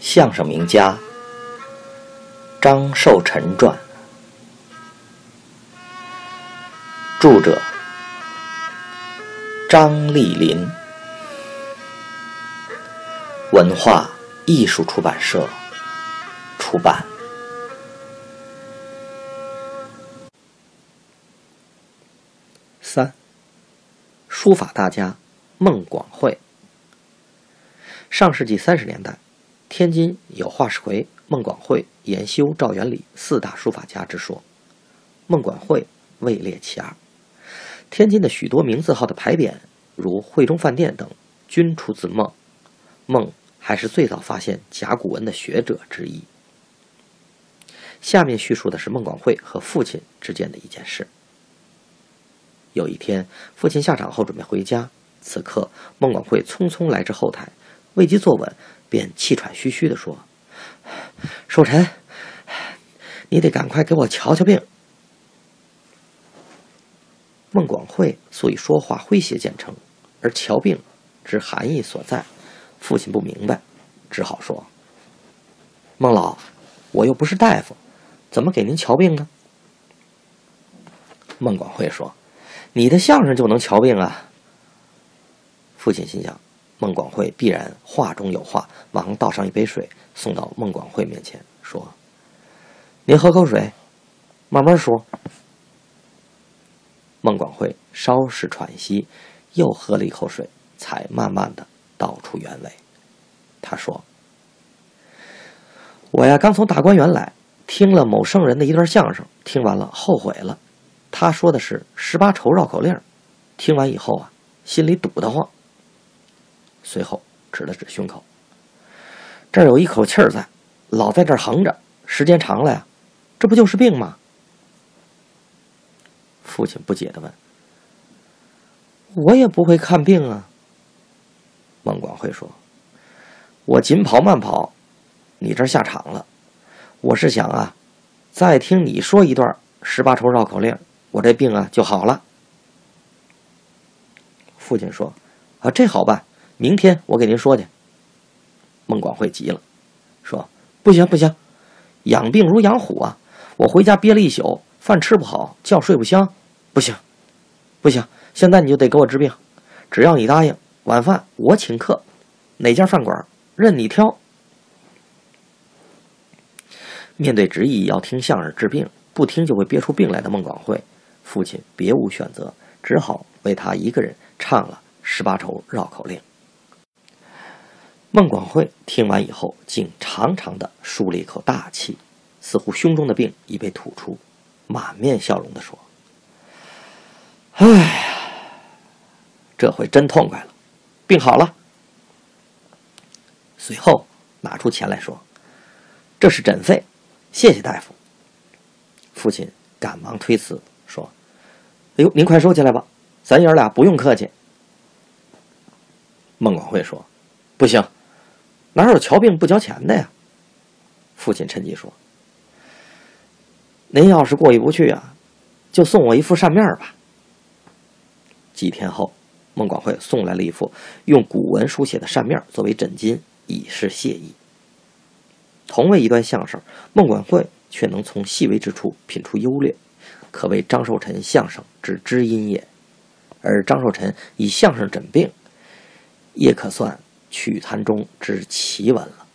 相声名家张寿臣传，著者张丽林，文化艺术出版社出版。三，书法大家孟广会。上世纪三十年代。天津有华世奎、孟广会、严修、赵元礼四大书法家之说，孟广会位列其二。天津的许多名字号的牌匾，如汇中饭店等，均出自孟。孟还是最早发现甲骨文的学者之一。下面叙述的是孟广会和父亲之间的一件事。有一天，父亲下场后准备回家，此刻孟广会匆匆来至后台，未及坐稳。便气喘吁吁地说：“寿臣，你得赶快给我瞧瞧病。”孟广会素以说话诙谐见称，而瞧病之含义所在，父亲不明白，只好说：“孟老，我又不是大夫，怎么给您瞧病呢？”孟广会说：“你的相声就能瞧病啊。”父亲心想。孟广会必然话中有话，忙倒上一杯水，送到孟广会面前，说：“您喝口水，慢慢说。”孟广会稍事喘息，又喝了一口水，才慢慢的道出原委。他说：“我呀，刚从大观园来，听了某圣人的一段相声，听完了后悔了。他说的是十八愁绕口令，听完以后啊，心里堵得慌。”随后指了指胸口，这儿有一口气儿在，老在这儿横着，时间长了呀，这不就是病吗？父亲不解的问：“我也不会看病啊。”孟广会说：“我紧跑慢跑，你这下场了。我是想啊，再听你说一段十八愁绕口令，我这病啊就好了。”父亲说：“啊，这好办。”明天我给您说去。孟广会急了，说：“不行不行，养病如养虎啊！我回家憋了一宿，饭吃不好，觉睡不香，不行，不行！现在你就得给我治病，只要你答应，晚饭我请客，哪家饭馆任你挑。”面对执意要听相声治病，不听就会憋出病来的孟广会，父亲别无选择，只好为他一个人唱了十八愁绕口令。孟广会听完以后，竟长长的舒了一口大气，似乎胸中的病已被吐出，满面笑容的说：“哎呀，这回真痛快了，病好了。”随后拿出钱来说：“这是诊费，谢谢大夫。”父亲赶忙推辞说：“哎呦，您快收起来吧，咱爷俩不用客气。”孟广会说：“不行。”哪有瞧病不交钱的呀？父亲趁机说：“您要是过意不去啊，就送我一副扇面吧。”几天后，孟广会送来了一副用古文书写的扇面作为枕巾，以示谢意。同为一段相声，孟广会却能从细微之处品出优劣，可谓张寿臣相声之知音也。而张寿臣以相声诊病，也可算。曲坛中之奇闻了。